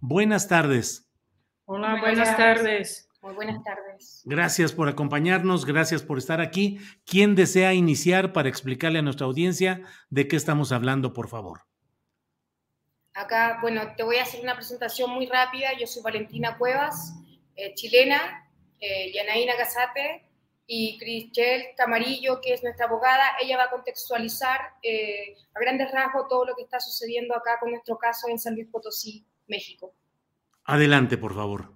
Buenas tardes. Hola, buenas tardes. Muy buenas tardes. Gracias por acompañarnos, gracias por estar aquí. ¿Quién desea iniciar para explicarle a nuestra audiencia de qué estamos hablando, por favor? Acá, bueno, te voy a hacer una presentación muy rápida. Yo soy Valentina Cuevas, eh, chilena, eh, Yanaína Casate y Cristel Camarillo, que es nuestra abogada. Ella va a contextualizar eh, a grandes rasgos todo lo que está sucediendo acá con nuestro caso en San Luis Potosí, México. Adelante, por favor.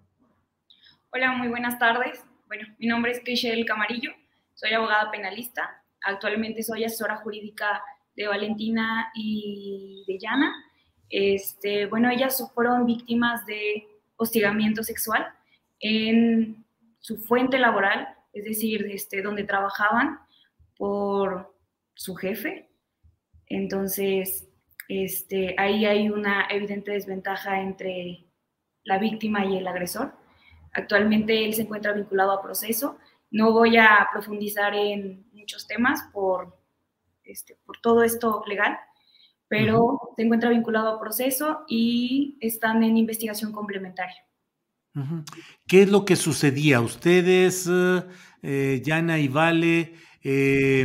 Hola, muy buenas tardes. Bueno, mi nombre es Cristel Camarillo, soy abogada penalista. Actualmente soy asesora jurídica de Valentina y de Yana. Este, bueno, ellas fueron víctimas de hostigamiento sexual en su fuente laboral, es decir, este, donde trabajaban por su jefe. Entonces, este, ahí hay una evidente desventaja entre la víctima y el agresor. Actualmente él se encuentra vinculado a proceso. No voy a profundizar en muchos temas por, este, por todo esto legal, pero uh -huh. se encuentra vinculado a proceso y están en investigación complementaria. Uh -huh. ¿Qué es lo que sucedía? Ustedes, eh, Yana y Vale, eh,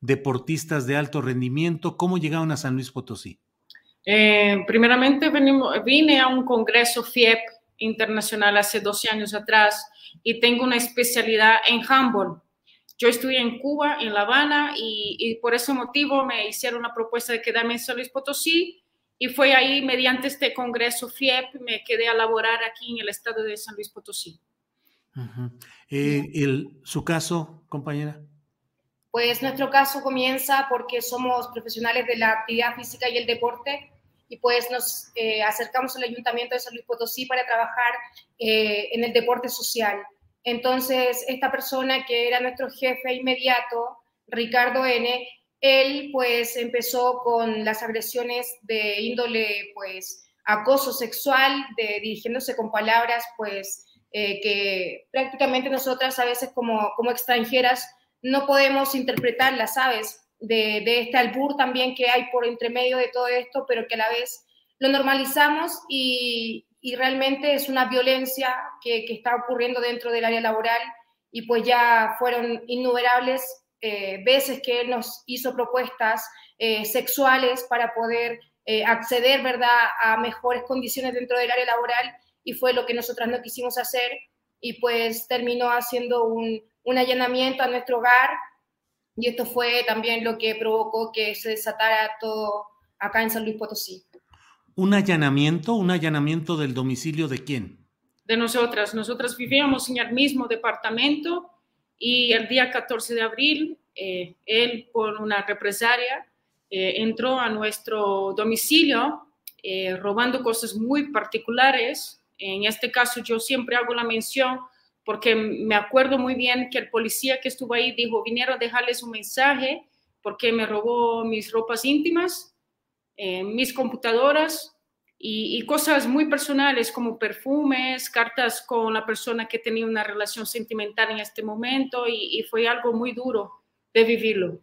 deportistas de alto rendimiento, ¿cómo llegaron a San Luis Potosí? Eh, primeramente venimos, vine a un congreso FIEP internacional hace 12 años atrás y tengo una especialidad en handball. Yo estudié en Cuba, en La Habana, y, y, por ese motivo me hicieron la propuesta de quedarme en San Luis Potosí y fue ahí, mediante este congreso FIEP, me quedé a laborar aquí en el estado de San Luis Potosí. Uh -huh. eh, el, ¿Su caso, compañera? Pues nuestro caso comienza porque somos profesionales de la actividad física y el deporte y pues nos eh, acercamos al Ayuntamiento de San Luis Potosí para trabajar eh, en el deporte social. Entonces, esta persona que era nuestro jefe inmediato, Ricardo N., él pues empezó con las agresiones de índole pues acoso sexual, de, dirigiéndose con palabras pues eh, que prácticamente nosotras a veces como, como extranjeras no podemos interpretarlas, ¿sabes? De, de, este albur también que hay por entre medio de todo esto, pero que a la vez lo normalizamos y, y realmente es una violencia que, que, está ocurriendo dentro del área laboral y pues ya fueron innumerables eh, veces que él nos hizo propuestas eh, sexuales para poder eh, acceder, ¿verdad?, a mejores condiciones dentro del área laboral y fue lo que nosotras no quisimos hacer y pues terminó haciendo un, un allanamiento a nuestro hogar y esto fue también lo que provocó que se desatara todo acá en San Luis Potosí. ¿Un allanamiento? ¿Un allanamiento del domicilio de quién? De nosotras. Nosotras vivíamos en el mismo departamento y el día 14 de abril eh, él por una represalia eh, entró a nuestro domicilio eh, robando cosas muy particulares. En este caso yo siempre hago la mención porque me acuerdo muy bien que el policía que estuvo ahí dijo, vinieron a dejarles un mensaje porque me robó mis ropas íntimas, eh, mis computadoras y, cosas muy personales como perfumes, cartas con la persona que tenía una relación sentimental en este momento y, y fue algo muy duro de vivirlo.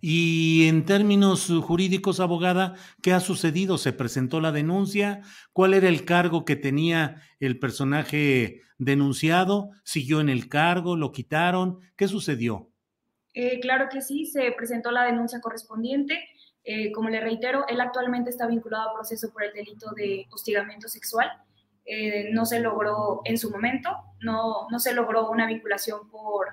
Y en términos jurídicos, abogada, ¿qué ha sucedido? ¿Se presentó la denuncia? ¿Cuál era el cargo que tenía el personaje denunciado? ¿Siguió en el cargo? ¿Lo quitaron? ¿Qué sucedió? Eh, claro que sí, se presentó la denuncia correspondiente. Eh, como le reitero, él actualmente está vinculado a proceso por el delito de hostigamiento sexual. Eh, no se logró en su momento, no, no se logró una vinculación por,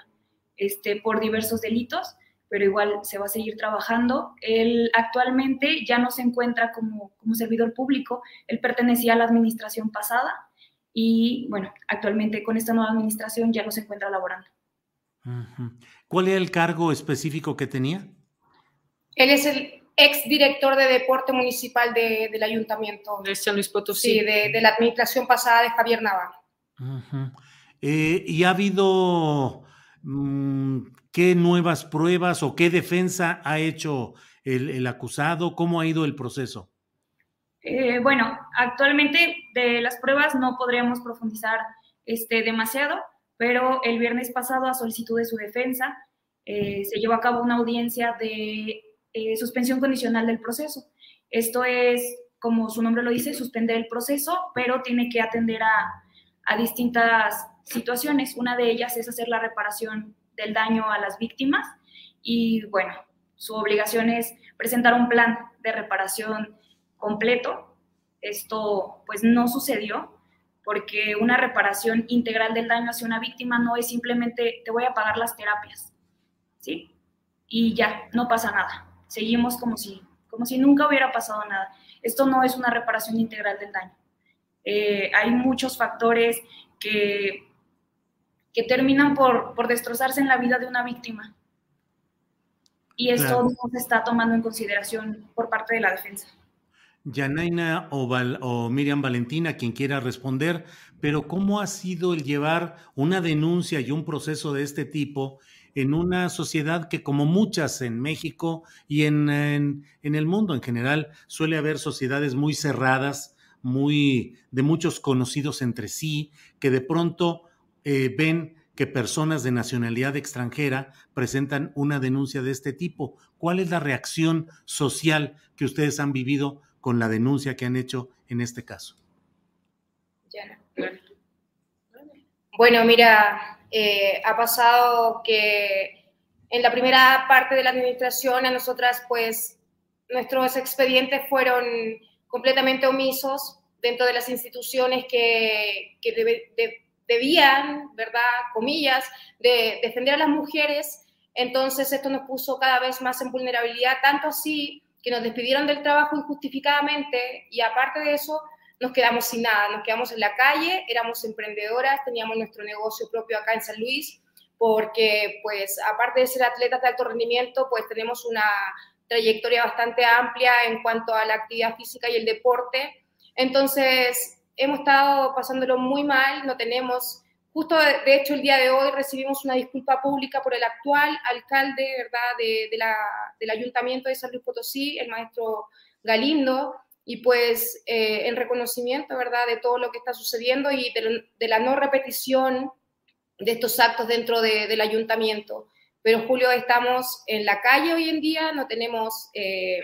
este, por diversos delitos pero igual se va a seguir trabajando. Él actualmente ya no se encuentra como, como servidor público, él pertenecía a la administración pasada y bueno, actualmente con esta nueva administración ya no se encuentra laborando. ¿Cuál era el cargo específico que tenía? Él es el ex director de deporte municipal del ayuntamiento. De San Luis Potosí. Sí, de, la administración pasada de Javier Navarro. Eh, ¿Y ha habido ¿Qué nuevas pruebas o qué defensa ha hecho el, acusado? ¿Cómo ha ido el proceso? Eh, bueno, actualmente de las pruebas no podríamos profundizar este, demasiado, pero el viernes pasado, a solicitud de su defensa, eh, se llevó a cabo una audiencia de eh, suspensión condicional del proceso. Esto es, como su nombre lo dice, suspender el proceso, pero tiene que atender a, a distintas situaciones. Una de ellas es hacer la reparación del daño a las víctimas y bueno, su obligación es presentar un plan de reparación completo. Esto pues no sucedió porque una reparación integral del daño hacia una víctima no es simplemente te voy a pagar las terapias, ¿sí? Y ya, no pasa nada. Seguimos como si, como si nunca hubiera pasado nada. Esto no es una reparación integral del daño. Eh, hay muchos factores que que terminan por, por destrozarse en la vida de una víctima. Y esto no se está tomando en consideración por parte de la defensa. Yanaina o, o, Miriam Valentina, quien quiera responder, pero ¿cómo ha sido el llevar una denuncia y un proceso de este tipo en una sociedad que como muchas en México y en, en, en el mundo en general suele haber sociedades muy cerradas, muy de muchos conocidos entre sí, que de pronto eh, ven que personas de nacionalidad extranjera presentan una denuncia de este tipo. ¿Cuál es la reacción social que ustedes han vivido con la denuncia que han hecho en este caso? Bueno, mira, eh, ha pasado que en la primera parte de la administración a nosotras, pues, nuestros expedientes fueron completamente omisos dentro de las instituciones que, que debían, ¿verdad? Comillas, de defender a las mujeres. Entonces esto nos puso cada vez más en vulnerabilidad, tanto así que nos despidieron del trabajo injustificadamente y aparte de eso nos quedamos sin nada, nos quedamos en la calle, éramos emprendedoras, teníamos nuestro negocio propio acá en San Luis, porque pues aparte de ser atletas de alto rendimiento, pues tenemos una trayectoria bastante amplia en cuanto a la actividad física y el deporte. Entonces, hemos estado pasándolo muy mal, no tenemos, justo de hecho el día de hoy recibimos una disculpa pública por el actual alcalde, ¿verdad?, de, la, del ayuntamiento de San Luis Potosí, el maestro Galindo, y pues eh, en reconocimiento, ¿verdad?, de todo lo que está sucediendo y de, la no repetición de estos actos dentro del ayuntamiento. Pero Julio, estamos en la calle hoy en día, no tenemos... Eh,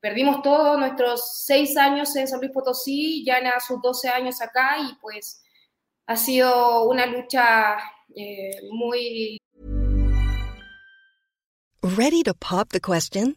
perdimos todos nuestros seis años en San Luis Potosí, ya en sus 12 años acá y pues ha sido una lucha eh, muy... Ready to pop the question?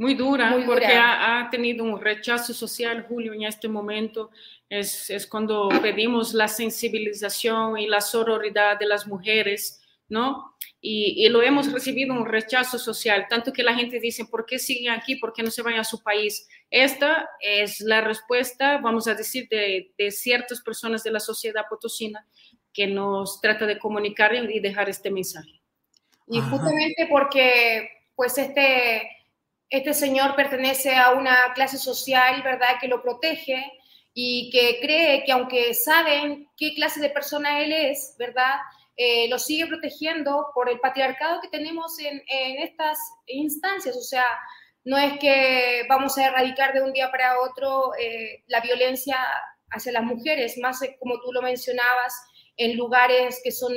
Muy dura, porque ha, ha, tenido un rechazo social, Julio, en este momento. Es, es, cuando pedimos la sensibilización y la sororidad de las mujeres, ¿no? Y, y, lo hemos recibido un rechazo social, tanto que la gente dice, ¿por qué siguen aquí? ¿Por qué no se van a su país? Esta es la respuesta, vamos a decir, de, de ciertas personas de la sociedad potosina que nos trata de comunicar y dejar este mensaje. Y justamente porque, pues, este este señor pertenece a una clase social, ¿verdad?, que lo protege y que cree que aunque saben qué clase de persona él es, ¿verdad?, eh, lo sigue protegiendo por el patriarcado que tenemos en, estas instancias. O sea, no es que vamos a erradicar de un día para otro eh, la violencia hacia las mujeres, más como tú lo mencionabas, en lugares que son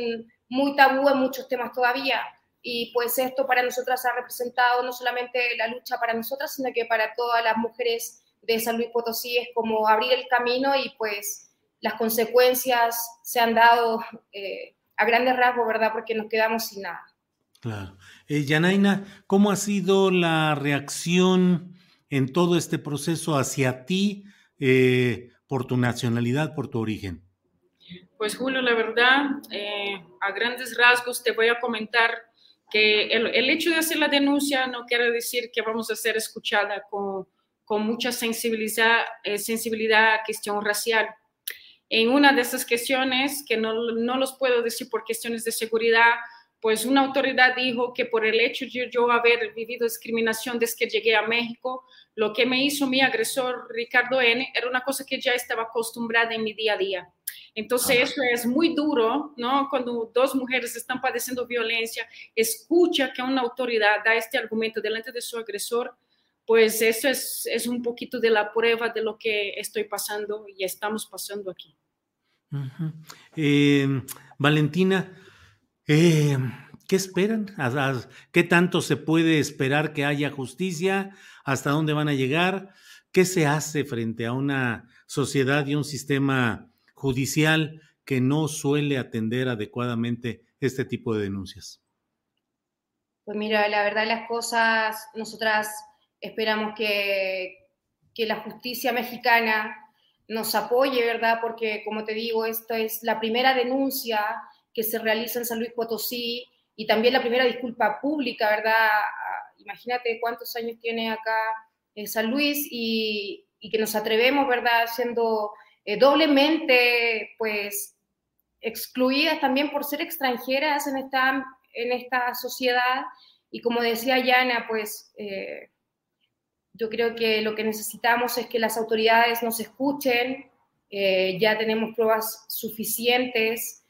muy tabú en muchos temas todavía y pues esto para nosotras ha representado no solamente la lucha para nosotras, sino que para todas las mujeres de San Luis Potosí es como abrir el camino y pues las consecuencias se han dado eh, a grandes rasgos, ¿verdad? Porque nos quedamos sin nada. Claro. Eh, Yanaina, ¿cómo ha sido la reacción en todo este proceso hacia ti eh, por tu nacionalidad, por tu origen? Pues Julio, la verdad, eh, a grandes rasgos te voy a comentar que el, hecho de hacer la denuncia no quiere decir que vamos a ser escuchada con, con mucha sensibilidad, eh, sensibilidad a cuestión racial. En una de esas cuestiones, que no, no los puedo decir por cuestiones de seguridad, pues una autoridad dijo que por el hecho de yo haber vivido discriminación desde que llegué a México, lo que me hizo mi agresor Ricardo N era una cosa que ya estaba acostumbrada en mi día a día. Entonces, eso es muy duro, ¿no? Cuando dos mujeres están padeciendo violencia, escucha que una autoridad da este argumento delante de su agresor, pues eso es, es un poquito de la prueba de lo que estoy pasando y estamos pasando aquí. Eh, Valentina, eh, ¿qué esperan? ¿Qué tanto se puede esperar que haya justicia? ¿Hasta dónde van a llegar? ¿Qué se hace frente a una sociedad y un sistema judicial que no suele atender adecuadamente este tipo de denuncias? Pues mira, la verdad las cosas, nosotras esperamos que, que la justicia mexicana nos apoye, ¿verdad? Porque como te digo, esta es la primera denuncia que se realiza en San Luis Potosí y también la primera disculpa pública, ¿verdad? Imagínate cuántos años tiene acá en San Luis y, y que nos atrevemos, ¿verdad? Siendo eh, doblemente, pues, excluidas también por ser extranjeras en esta, en esta sociedad. Y como decía Yana, pues, eh, yo creo que lo que necesitamos es que las autoridades nos escuchen, eh, ya tenemos pruebas suficientes,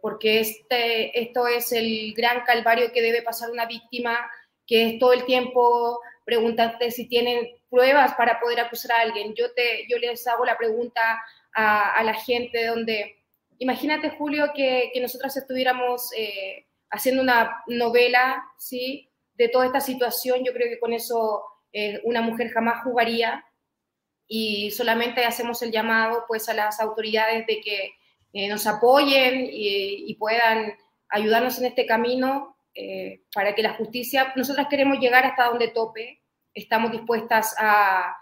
porque este, esto es el gran calvario que debe pasar una víctima, que es todo el tiempo preguntarte si tienen pruebas para poder acusar a alguien. Yo, te, yo les hago la pregunta a, la gente donde, imagínate Julio que, que nosotras estuviéramos eh, haciendo una novela, ¿sí? De toda esta situación, yo creo que con eso eh, una mujer jamás jugaría y solamente hacemos el llamado pues a las autoridades de que eh, nos apoyen y, y, puedan ayudarnos en este camino para que la justicia, nosotras queremos llegar hasta donde tope, estamos dispuestas a,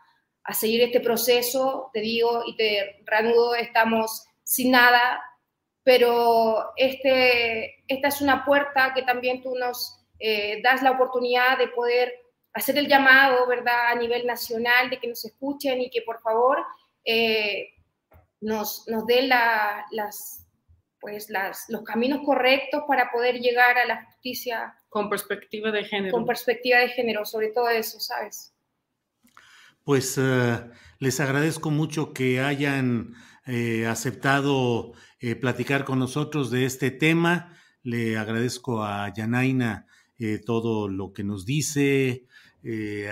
a seguir este proceso, te digo y te reanudo, estamos sin nada, pero este, esta es una puerta que también tú nos eh, das la oportunidad de poder hacer el llamado, ¿verdad?, a nivel nacional, de que nos escuchen y que por favor eh, nos, nos den las, pues las, los caminos correctos para poder llegar a la justicia. Con perspectiva de género. Con perspectiva de género, sobre todo eso, ¿sabes? Pues uh, les agradezco mucho que hayan eh, aceptado eh, platicar con nosotros de este tema. Le agradezco a Yanaina eh, todo lo que nos dice,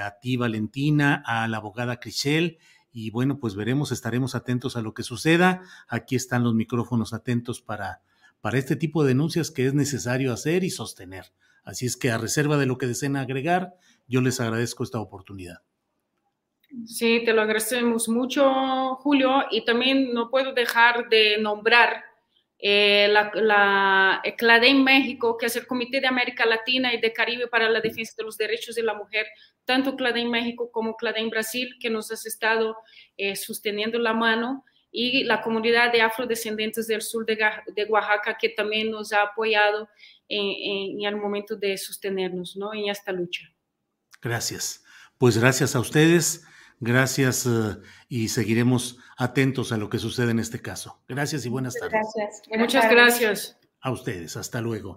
a ti Valentina, a la abogada Crichel y bueno, pues veremos, estaremos atentos a lo que suceda. Aquí están los micrófonos atentos para, para este tipo de denuncias que es necesario hacer y sostener. Así es que a reserva de lo que deseen agregar, yo les agradezco esta oportunidad. Sí, te lo agradecemos mucho, Julio, y también no puedo dejar de nombrar eh, la, la CLADEN México, que es el Comité de América Latina y de Caribe para la Defensa de los Derechos de la Mujer, tanto Claden México como Claden Brasil, que nos has estado eh, sosteniendo la mano, y la comunidad de afrodescendientes del sur de, de Oaxaca, que también nos ha apoyado en, en, el momento de sostenernos ¿no? en esta lucha. Gracias. Pues gracias a ustedes, gracias uh, y seguiremos atentos a lo que sucede en este caso. Gracias y buenas tardes. Gracias. Muchas gracias. A ustedes, hasta luego.